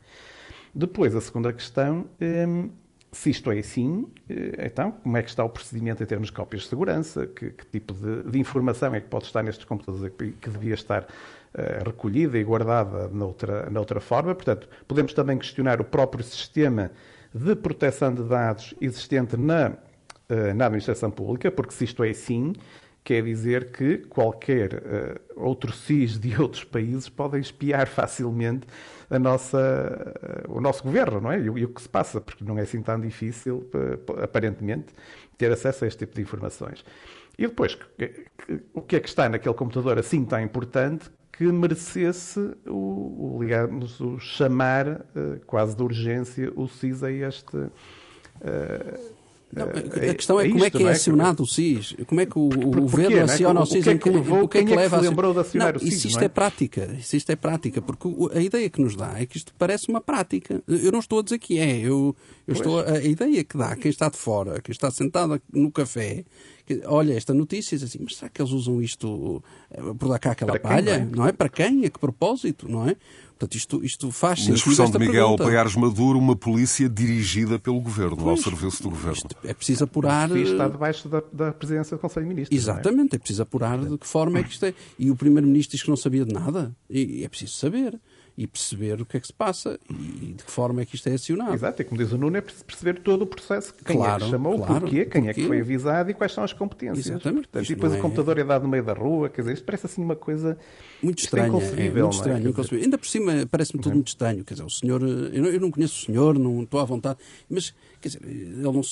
Depois, a segunda questão, um, se isto é assim, eh, então, como é que está o procedimento em termos de cópias de segurança? Que, que tipo de, de, informação é que pode estar nestes computadores que, devia estar uh, recolhida e guardada noutra, noutra forma? Portanto, podemos também questionar o próprio sistema de proteção de dados existente na, uh, na administração pública, porque se isto é assim, quer dizer que qualquer uh, outro SIS de outros países podem espiar facilmente a nossa, uh, o nosso governo, não é? E, e, o que se passa, porque não é assim tão difícil, uh, aparentemente, ter acesso a este tipo de informações. E depois, o que é que está naquele computador assim tão importante que merecesse o, o digamos, o chamar quase de urgência o SIS a este não, a questão é, é como é que é, é acionado o SIS? Como é que o, o governo é aciona o SIS? O que é que, levou, o que, é que leva a lembrou de acionar não, o SIS? Isso isto é? é? prática. Isso isto é prática. Porque a ideia que nos dá é que isto parece uma prática. Eu não estou a dizer que é. Eu, eu estou a, a, ideia que dá quem está de fora, quem está sentado no café, que, olha esta notícia e diz assim, mas será que eles usam isto eh, por dar cá aquela Para palha? Quem, não é? Para quem? A que propósito? Não é? Portanto, isto, isto faz sentido. Na expressão de Miguel pergunta. Paiares Maduro, uma polícia dirigida pelo governo, pois, ao serviço do governo. É preciso apurar. Isto está debaixo da, da presidência do Conselho de Ministros. É? Exatamente, é? é? preciso apurar de que forma é que isto é. E o Primeiro-Ministro diz que não sabia de nada. E é preciso saber e perceber o que é que se passa e de que forma é que isto é acionado. Exato, e como diz o Nuno, é perceber todo o processo. Quem claro, é que chamou, claro, porquê, quem porquê. é que foi avisado e quais são as competências. Exatamente. Portanto, e depois é... o computador é dado no meio da rua, quer dizer, isto parece assim uma coisa muito estranha. É, muito estranho, é? Ainda por cima parece-me tudo uhum. muito estranho. Quer dizer, o senhor, eu não, eu não conheço o senhor, não estou à vontade, mas Quer dizer, ele não,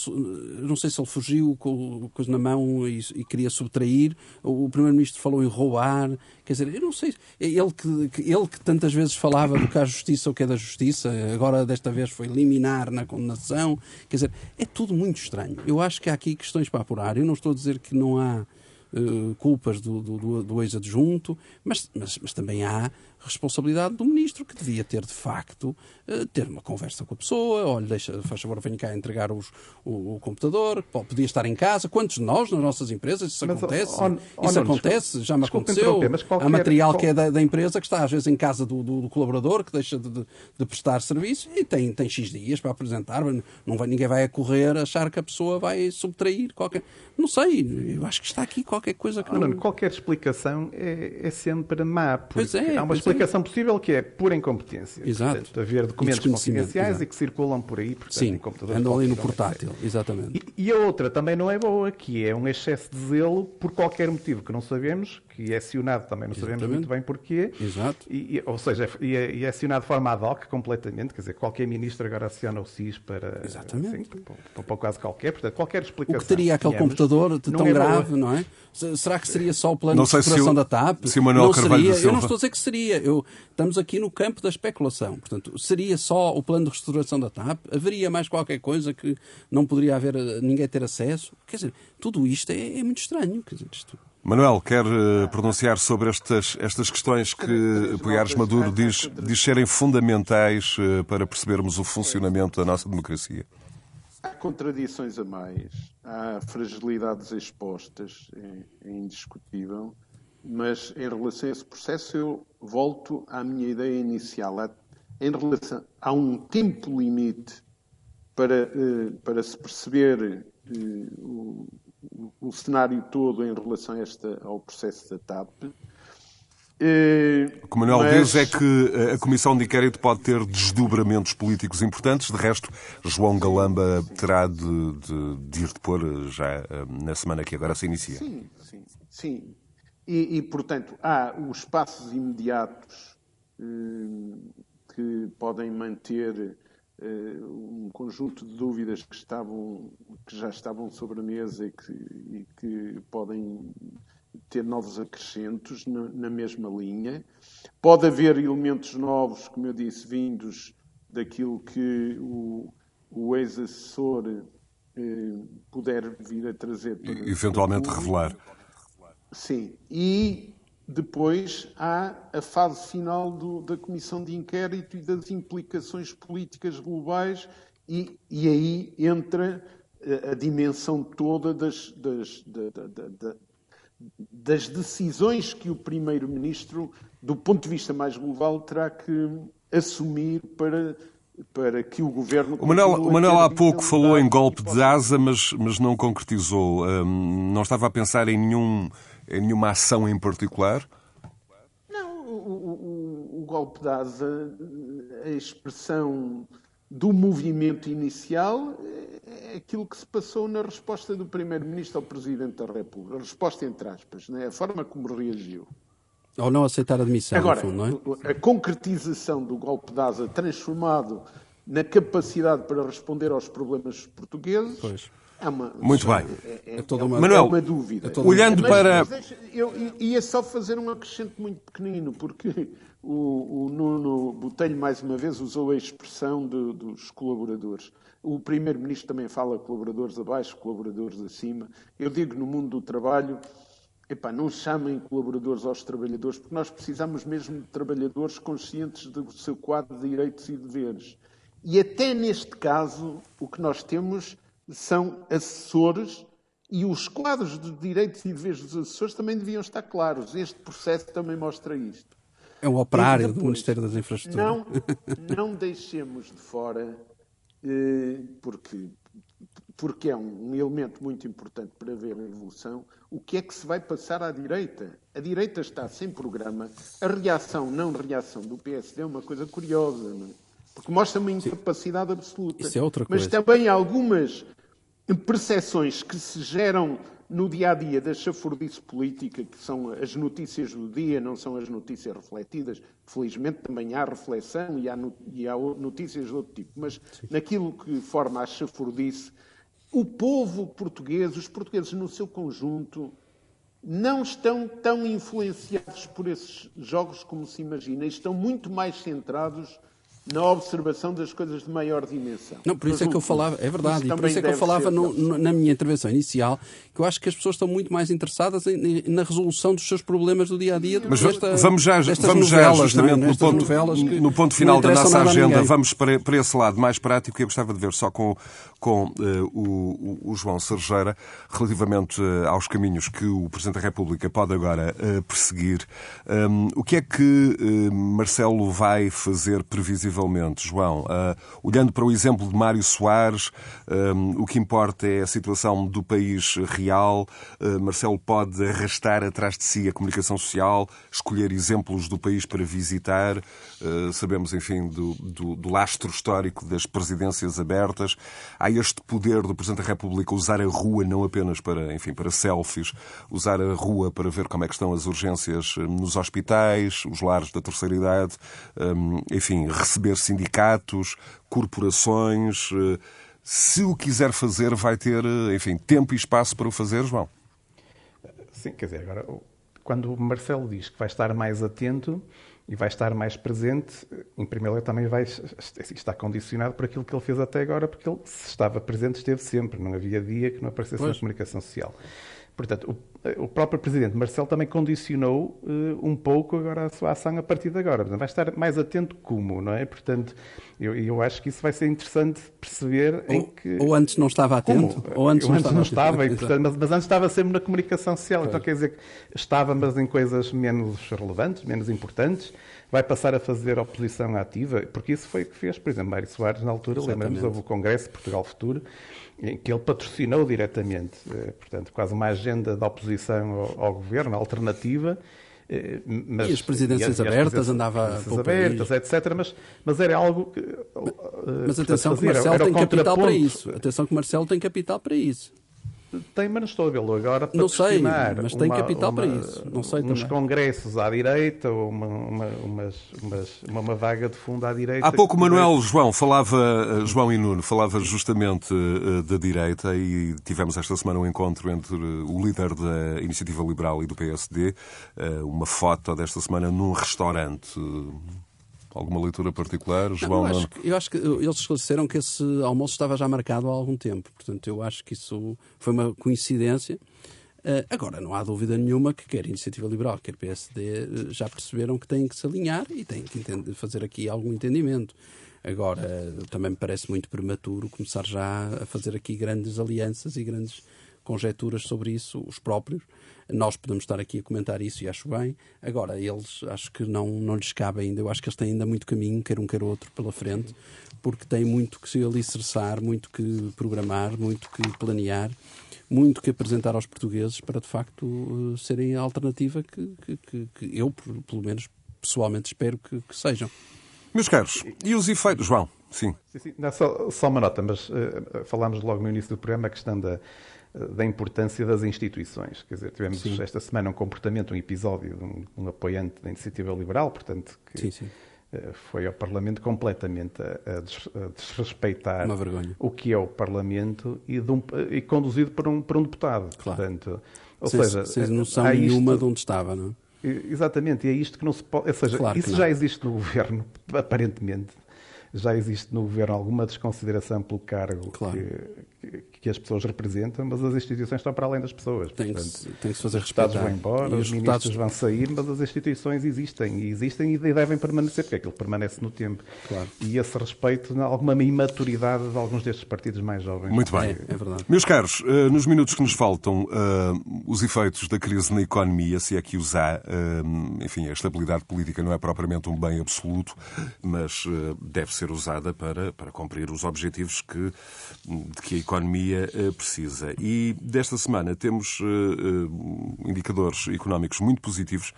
não sei se ele fugiu com coisa na mão e, e queria subtrair. O Primeiro-Ministro falou em roubar. Quer dizer, eu não sei. Ele que, ele que tantas vezes falava do que há justiça ou que é da justiça, agora desta vez foi liminar na condenação. Quer dizer, é tudo muito estranho. Eu acho que há aqui questões para apurar. Eu não estou a dizer que não há uh, culpas do, do, do ex-adjunto, mas, mas, mas também há responsabilidade do ministro, que devia ter, de facto, eh, ter uma conversa com a pessoa, olha, deixa, faz favor, venha cá entregar os, o, o, computador, podia estar em casa. Quantos de nós, nas nossas empresas, isso mas, acontece? Oh, oh, isso não, acontece, desculpa, já me aconteceu. Qualquer, Há material qual... que é da, da, empresa que está, às vezes, em casa do, do, do colaborador, que deixa de, de, de, prestar serviço e tem, tem X dias para apresentar. Não vai, ninguém vai a correr achar que a pessoa vai subtrair qualquer... Não sei, eu acho que está aqui qualquer coisa que não... Qualquer explicação é, é sempre má, pois é, há uma é. Explicação possível que é pura incompetência. Exato. Portanto, haver documentos confidenciais exato. e que circulam por aí, portanto, Sim, em computadores. andam ali no portátil, exatamente. E, e, a outra também não é boa, que é um excesso de zelo por qualquer motivo que não sabemos, que é acionado também não Exatamente. sabemos muito bem porquê. Exato. E, e, ou seja, e é, e é acionado de forma ad hoc completamente, quer dizer, qualquer ministro agora aciona o SIS para, Exatamente. Assim, para, para, quase qualquer, portanto, qualquer explicação. O que teria aquele computador tão é grave, boa. não é? Será que seria só o plano não de exploração da TAP? Se o Manuel não Carvalho seria, Eu não estou a dizer que seria. Eu, estamos aqui no campo da especulação. Portanto, seria só o plano de restauração da TAP? Haveria mais qualquer coisa que não poderia haver ninguém ter acesso? Quer dizer, tudo isto é, é muito estranho. Quer dizer, isto... Manuel, quer uh, pronunciar sobre estas, estas questões que Poiares Maduro diz, diz serem fundamentais uh, para percebermos o funcionamento da nossa democracia? Há contradições a mais, há fragilidades expostas, é, é indiscutível, mas em relação a esse processo eu volto à minha ideia inicial. Há, em relação, há um tempo limite para, uh, para se perceber o o, cenário todo em relação a esta, ao processo da TAP. O que Manuel mas... diz é que a Comissão de Inquérito pode ter desdobramentos políticos importantes. De resto, João Galamba terá de, de, de ir depor já eh, na semana que agora se inicia. Sim, sim, sim. E, e, portanto, há os passos imediatos que podem manter um conjunto de dúvidas que, estavam, que já estavam sobre a mesa e que, e que podem ter novos acrescentos na, na, mesma linha. Pode haver elementos novos, como eu disse, vindos daquilo que o, o ex-assessor eh, puder vir a trazer. Para eventualmente revelar. Sim. E depois há a fase final do, da comissão de inquérito e das implicações políticas globais, e, e aí entra a, eh, a dimensão toda das, das, da, da, da, das decisões que o Primeiro-Ministro, do ponto de vista mais global, terá que assumir para, para que o Governo... O Manuel, o Manuel há pouco falou em golpe de asa, mas, mas não concretizou. Um, não estava a pensar em, nenhum, em nenhuma ação em particular? Não, o, o, o golpe de asa, a expressão do movimento inicial é aquilo que se passou na resposta do Primeiro-Ministro ao Presidente da República. A resposta entre aspas, né? a forma como reagiu. Ou não aceitar a admissão, Agora, fundo, não é? a concretização do golpe de asa transformado na capacidade para responder aos problemas portugueses pois. é uma... Muito bem. É, é, é toda uma, Manuel, é uma dúvida. É olhando mas, para... Mas deixa, eu ia só fazer um acrescento muito pequenino, porque o, o Nuno Botelho, mais uma vez, usou a expressão de, dos colaboradores. O Primeiro-Ministro também fala colaboradores abaixo, colaboradores acima. Eu digo no mundo do trabalho, epá, não chamem colaboradores aos trabalhadores, porque nós precisamos mesmo de trabalhadores conscientes do seu quadro de direitos e deveres. E até neste caso, o que nós temos são assessores e os quadros de direitos e deveres dos assessores também deviam estar claros. Este processo também mostra isto. É um operário depois, do Ministério das Infraestruturas. Não, não deixemos de fora, eh, porque, porque é um elemento muito importante para ver a evolução, o que é que se vai passar à direita. A direita está sem programa. A reação, não reação do PSD é uma coisa curiosa, não é? porque mostra uma incapacidade absoluta. Isso é outra coisa. Mas também algumas percepções que se geram no dia a dia da chafurdice política, que são as notícias do dia, não são as notícias refletidas. Felizmente também há reflexão e há, e há notícias de outro tipo. Mas Sim. naquilo que forma a chafurdice, o povo português, os portugueses no seu conjunto, não estão tão influenciados por esses jogos como se imagina. Estão muito mais centrados na observação das coisas de maior dimensão. Não, por isso é que eu falava, é verdade, e por isso é que eu falava no, no, na minha intervenção inicial, que eu acho que as pessoas estão muito mais interessadas em, na resolução dos seus problemas do dia a dia. Mas esta, vamos já, vamos já justamente é? no, ponto, no ponto final da nossa agenda, vamos para, para esse lado mais prático que eu gostava de ver só com, com uh, o, o, João Sergeira, relativamente uh, aos caminhos que o Presidente da República pode agora uh, perseguir. Um, o que é que Marcelo vai fazer previsivelmente? João. Uh, olhando para o exemplo de Mário Soares, um, o que importa é a situação do país real. Uh, Marcelo pode arrastar atrás de si a comunicação social, escolher exemplos do país para visitar. Uh, sabemos, enfim, do, do, do lastro histórico das presidências abertas. Há este poder do Presidente da República usar a rua não apenas para, enfim, para selfies, usar a rua para ver como é que estão as urgências nos hospitais, os lares da terceira idade, um, enfim, receber receber sindicatos, corporações. Eh, se o quiser fazer, vai ter, eh, enfim, tempo e espaço para o fazer, João? Sim, quer dizer, agora, quando o Marcelo diz que vai estar mais atento e vai estar mais presente, em primeiro lugar também vai está condicionado por aquilo que ele fez até agora, porque ele, se estava presente, esteve sempre. Não havia dia que não aparecesse pois. na comunicação social. Portanto, o, o, próprio Presidente Marcelo também condicionou uh, um pouco agora a sua ação a partir de agora. Portanto, vai estar mais atento como, não é? Portanto, eu, eu acho que isso vai ser interessante perceber ou, em que... Ou antes não estava atento, como? ou antes, não, antes estava, não estava. E, portanto, mas, mas, antes estava sempre na comunicação social. Então, quer dizer que estava, mas em coisas menos relevantes, menos importantes. Vai passar a fazer oposição ativa, porque isso foi o que fez, por exemplo, Mário Soares na altura, lembramos, houve o Congresso Portugal Futuro, que ele patrocinou diretamente, eh, portanto, quase uma agenda de oposição ao, ao governo, alternativa. Eh, mas, e as presidências e, abertas, andava presidências abertas, etc. Mas, mas era algo que. Mas atenção que Marcelo tem capital para isso. Atenção que Marcelo tem capital para isso. Tem, mas não estou a vê-lo agora para Não sei, mas tem capital uma, para isso. Não sei uns também. congressos à direita, ou uma, uma, umas, umas, uma, vaga de fundo à direita. Há pouco Manuel João falava, eh, João e Nuno, falava justamente uh, da direita e tivemos esta semana um encontro entre o líder da Iniciativa Liberal e do PSD, uh, uma foto desta semana num restaurante. Alguma leitura particular, João? Não, eu, acho que, eu acho que eles esclareceram que esse almoço estava já marcado há algum tempo. Portanto, eu acho que isso foi uma coincidência. Uh, agora, não há dúvida nenhuma que quer Iniciativa Liberal, quer PSD, eh, já perceberam que têm que se alinhar e têm que fazer aqui algum entendimento. Agora, também me parece muito prematuro começar já a fazer aqui grandes alianças e grandes conjecturas sobre isso, os próprios. Nós podemos estar aqui a comentar isso e acho bem. Agora, eles acho que não, não lhes cabe ainda. Eu acho que eles têm ainda muito caminho, quer um, quer outro, pela frente, porque têm muito que se alicerçar, muito que programar, muito que planear, muito que apresentar aos portugueses para, de facto, eh, serem a alternativa que, que, que, que eu, pelo menos, pessoalmente espero que, que, sejam. Meus caros, e os efeitos, João? Sim. sim, sim. Não, só, só, uma nota, mas uh, falámos logo no início do programa a questão da, da importância das instituições. Quer dizer, tivemos sim. esta semana um comportamento, um episódio de um, um, apoiante da Iniciativa Liberal, portanto, que sim, sim. Eh, foi ao Parlamento completamente a, a desrespeitar o que é o Parlamento e, um, e conduzido por um, por um deputado. Claro. Portanto, ou sem, seja, sem noção nenhuma isto, de onde estava, não é? Exatamente, e é isto que não se pode. Ou seja, claro isso já existe no governo, aparentemente já existe no governo alguma desconsideração pelo cargo claro. que, que, as pessoas representam, mas as instituições estão para além das pessoas. Tem, Portanto, que, tem que se fazer os Estados vão embora, os, os ministros vão sair, mas as instituições existem e existem e devem permanecer, porque aquilo permanece no tempo. Claro. E esse respeito, alguma imaturidade de alguns destes partidos mais jovens. Muito bem. É, é verdade. Meus caros, uh, nos minutos que nos faltam, uh, os efeitos da crise na economia, se é que os há, uh, enfim, a estabilidade política não é propriamente um bem absoluto, mas deve ser usada para, para cumprir os objetivos que, de que a economia eh, precisa. E desta semana temos eh, eh, indicadores económicos muito positivos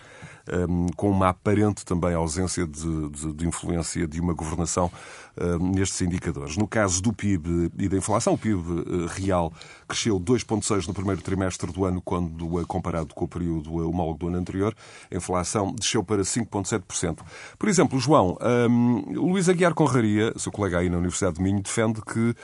com uma aparente também ausência de, de, de influência de uma governação nestes indicadores. No caso do PIB e da inflação, o PIB uh, real cresceu 2,6% no primeiro trimestre do ano, quando comparado com o período homólogo do ano anterior. A inflação desceu para 5,7%. Por exemplo, João, um, Luís Aguiar Conraria, seu colega aí na Universidade de Minho, defende que,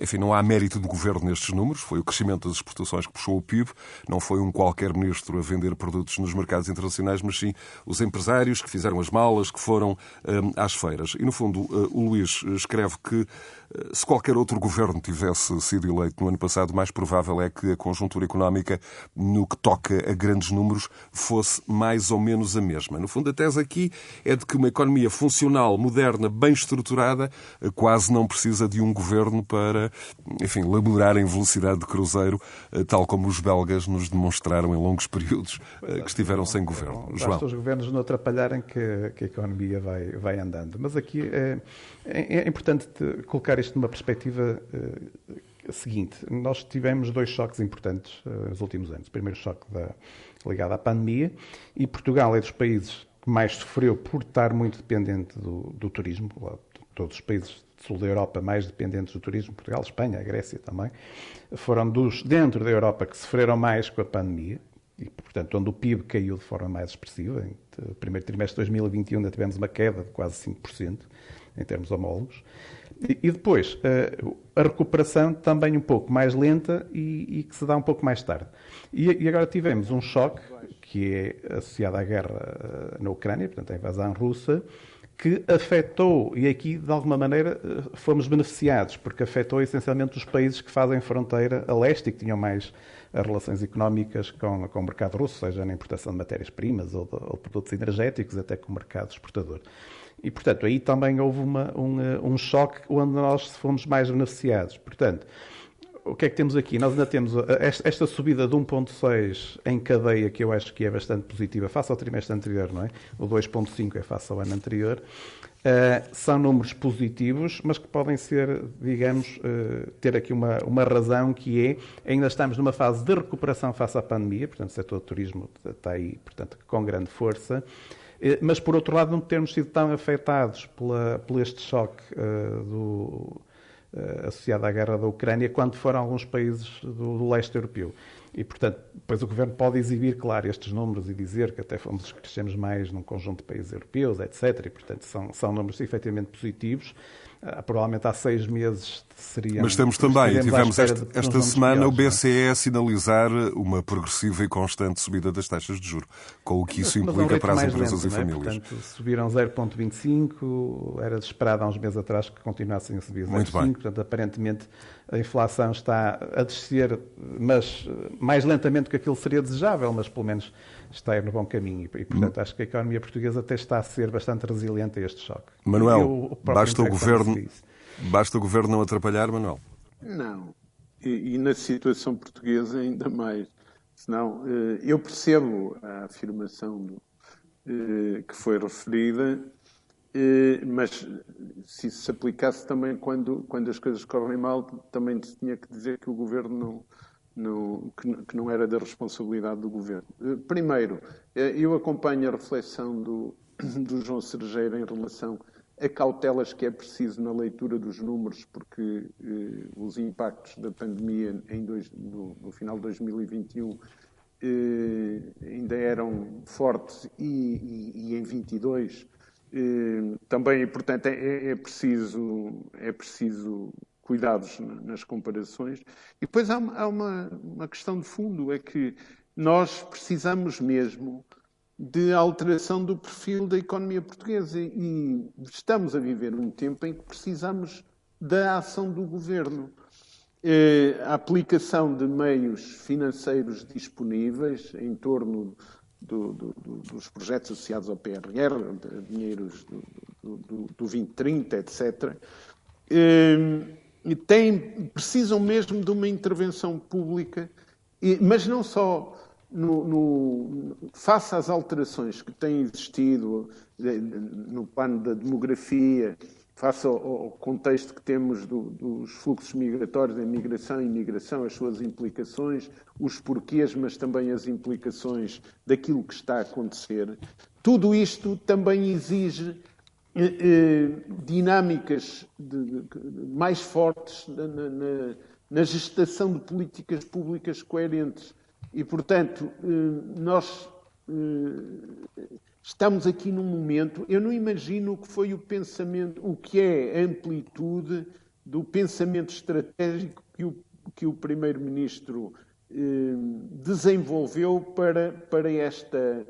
enfim, não há mérito do governo nestes números. Foi o crescimento das exportações que puxou o PIB. Não foi um qualquer ministro a vender produtos nos mercados internacionais, mas sim os empresários que fizeram as malas, que foram um, às feiras. E, no fundo, o Luís escreve que se qualquer outro governo tivesse sido eleito no ano passado, mais provável é que a conjuntura económica, no que toca a grandes números, fosse mais ou menos a mesma. No fundo, a tese aqui é de que uma economia funcional, moderna, bem estruturada, quase não precisa de um governo para, enfim, laborar em velocidade de cruzeiro, tal como os belgas nos demonstraram em longos períodos que estiveram sem governo. João. Basta os governos não atrapalharem que, a economia vai, vai andando. Mas aqui é, é, é importante colocar isto numa perspectiva uh, seguinte. Nós tivemos dois choques importantes uh, nos últimos anos. O primeiro choque da, ligado à pandemia e Portugal é dos países que mais sofreu por estar muito dependente do, do turismo. Todos os países do sul da Europa mais dependentes do turismo, Portugal, Espanha, Grécia também, foram dos dentro da Europa que sofreram mais com a pandemia e, portanto, onde o PIB caiu de forma mais expressiva. No primeiro trimestre de 2021 ainda tivemos uma queda de quase 5% em termos homólogos. E, depois, eh, a recuperação também um pouco mais lenta e, e que se dá um pouco mais tarde. E, e, agora tivemos um choque, que é associado à guerra eh, na Ucrânia, portanto, a invasão russa, que afetou, e aqui de alguma maneira eh, fomos beneficiados, porque afetou essencialmente os países que fazem fronteira a leste e que tinham mais relações económicas com, com o mercado russo, seja na importação de matérias-primas ou, ou produtos energéticos, até com o mercado exportador. E, portanto, aí também houve uma, um, eh, um choque onde nós fomos mais beneficiados. Portanto, o que é que temos aqui? Nós ainda temos eh, esta subida de 1.6 em cadeia, que eu acho que é bastante positiva, face ao trimestre anterior, não é? O 2.5 é face ao ano anterior. Uh, são números positivos, mas que podem ser, digamos, uh, ter aqui uma, uma razão que é, ainda estamos numa fase de recuperação face à pandemia, portanto o setor do turismo está aí, portanto, com grande força. Eh, mas, por outro lado, não termos sido tão afetados pela, por este choque uh, do, uh, associada à guerra da Ucrânia, quando foram alguns países do, do leste europeu. E, portanto, depois o Governo pode exibir, claro, estes números e dizer que até fomos os que crescemos mais num conjunto de países europeus, etc. E, portanto, são, são números efetivamente positivos. Uh, provavelmente há seis meses seriam. Mas temos também, tivemos esta, esta semana o BCE a sinalizar uma progressiva e constante subida das taxas de juros, com o que isso implica para as empresas lento, e famílias. É? Portanto, subiram 0,25, era esperado há uns meses atrás que continuassem a subir 0,5, portanto, aparentemente a inflação está a descer, mas mais lentamente do que aquilo seria desejável, mas pelo menos está a ir no bom caminho. E, portanto, acho que a economia portuguesa até está a ser bastante resiliente a este choque. Manuel, basta, o governo, basta o governo não atrapalhar, Manuel? Não. E, e na situação portuguesa ainda mais. Senão, eh, eu percebo a afirmação do, eh, que foi referida, eh, mas se isso se aplicasse também quando, quando as coisas correm mal, também se tinha que dizer que o governo não no, que, que, não era da responsabilidade do governo. Eh, primeiro, eh, eu acompanho a reflexão do, do João Sergeira em relação a cautelas que é preciso na leitura dos números, porque eh, os impactos da pandemia em dois, no, no, final de 2021 eh, ainda eram fortes e, e, e em 22 eh, também, portanto, é, é, é, preciso, é preciso cuidados nas comparações. E depois há, há uma, uma questão de fundo, é que nós precisamos mesmo de alteração do perfil da economia portuguesa e estamos a viver um tempo em que precisamos da ação do governo. Eh, a aplicação de meios financeiros disponíveis em torno do, do, do, dos projetos associados ao PRR, dinheiros do, do 2030, etc., têm, precisam mesmo de uma intervenção pública, mas não só no, no, face às alterações que têm existido no plano da demografia, face ao, ao contexto que temos do, dos fluxos migratórios, da migração e imigração, as suas implicações, os porquês, mas também as implicações daquilo que está a acontecer. Tudo isto também exige eh, eh, dinâmicas de, de, mais fortes na, na, na, gestação de políticas públicas coerentes. E, portanto, eh, nós estamos aqui num momento, eu não imagino o que foi o pensamento, o que é a amplitude do pensamento estratégico que o, que o Primeiro-Ministro desenvolveu para, para esta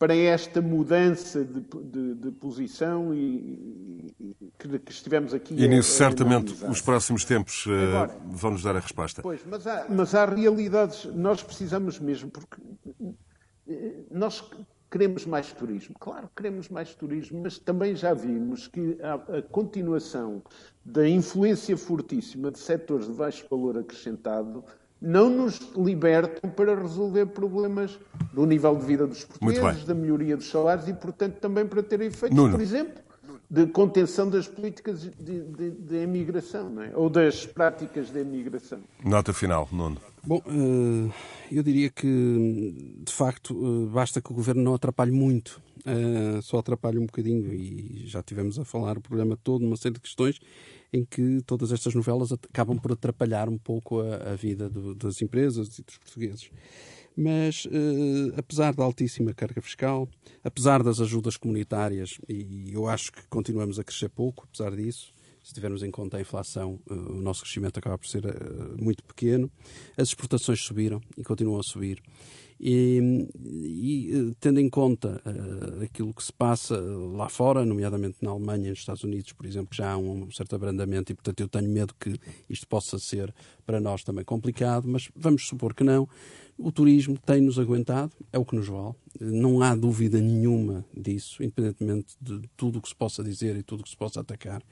para esta mudança de, de, de posição e, e que, que, estivemos aqui E nisso, certamente, os próximos tempos uh, vão-nos dar a resposta. Pois, mas há, mas há realidades, nós precisamos mesmo, porque eh, nós queremos mais turismo. Claro, queremos mais turismo, mas também já vimos que a, a continuação da influência fortíssima de setores de baixo valor acrescentado não nos libertam para resolver problemas do nível de vida dos portugueses, da melhoria dos salários e, portanto, também para ter efeitos, Nuno. por exemplo, de contenção das políticas de, de, de emigração, é? ou das práticas de emigração. Nota final, Nuno. Bom, eh, eu diria que, de facto, eh, basta que o governo não atrapalhe muito. Eh, só atrapalhe um bocadinho, e já tivemos a falar o programa todo, uma série de questões em que todas estas novelas acabam por atrapalhar um pouco a, a vida do, das empresas e dos portugueses. Mas, eh, apesar da altíssima carga fiscal, apesar das ajudas comunitárias, e eu acho que continuamos a crescer pouco, apesar disso, se tivermos em conta a inflação, eh, o nosso crescimento acaba por ser eh, muito pequeno. As exportações subiram e continuam a subir. E, e, eh, tendo em conta uh, aquilo que se passa lá fora, nomeadamente na Alemanha e nos Estados Unidos, por exemplo, já há um certo abrandamento e, portanto, eu tenho medo que isto possa ser para nós também complicado, mas vamos supor que não. O turismo tem-nos aguentado, é o que nos vale, não há dúvida nenhuma disso, independentemente de tudo o que se possa dizer e tudo o que se possa atacar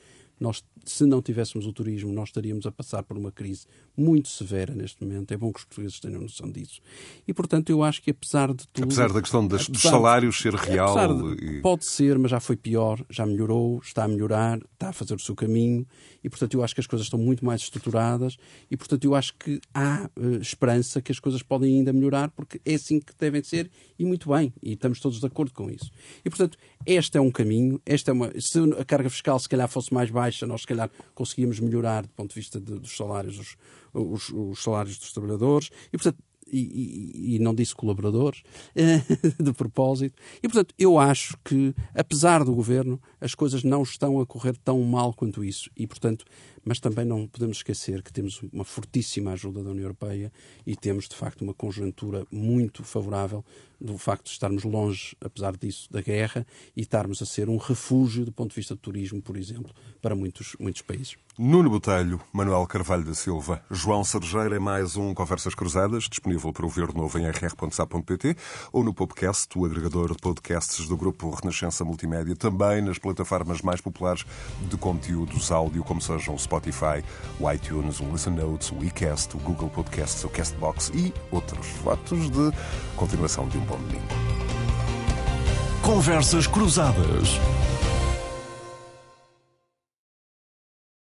nós, se não tivéssemos o turismo, nós estaríamos a passar por uma crise muito severa neste momento. É bom que os portugueses tenham noção disso. E, portanto, eu acho que apesar de tudo... Apesar da questão das, dos salários ser real... De, e... Pode ser, mas já foi pior, já melhorou, está a melhorar, está a fazer o seu caminho e, portanto, eu acho que as coisas estão muito mais estruturadas e, portanto, eu acho que há uh, esperança que as coisas podem ainda melhorar porque é assim que devem ser e muito bem. E estamos todos de acordo com isso. E, portanto, este é um caminho, esta é uma... Se a carga fiscal se calhar fosse mais baixa, baixa, nós se calhar conseguíamos melhorar do ponto de vista de, dos salários, os, os, os, salários dos trabalhadores, e portanto e, e, e, não disse colaboradores, de propósito. E, portanto, eu acho que, apesar do governo, as coisas não estão a correr tão mal quanto isso. E, portanto, mas também não podemos esquecer que temos uma fortíssima ajuda da União Europeia e temos, de facto, uma conjuntura muito favorável do facto de estarmos longe, apesar disso, da guerra e estarmos a ser um refúgio do ponto de vista do turismo, por exemplo, para muitos, muitos países. Nuno Botelho, Manuel Carvalho da Silva, João Sergeira é mais um Conversas Cruzadas, disponível para ouvir de novo em rr.sa.pt ou no podcast, o agregador de podcasts do grupo Renascença Multimédia, também nas plataformas mais populares de conteúdos áudio, como sejam o Spotify, o iTunes, o Listen Notes, o iCast, o Google Podcasts, o Castbox e outros. Votos de continuação de um bom domingo. Conversas Cruzadas.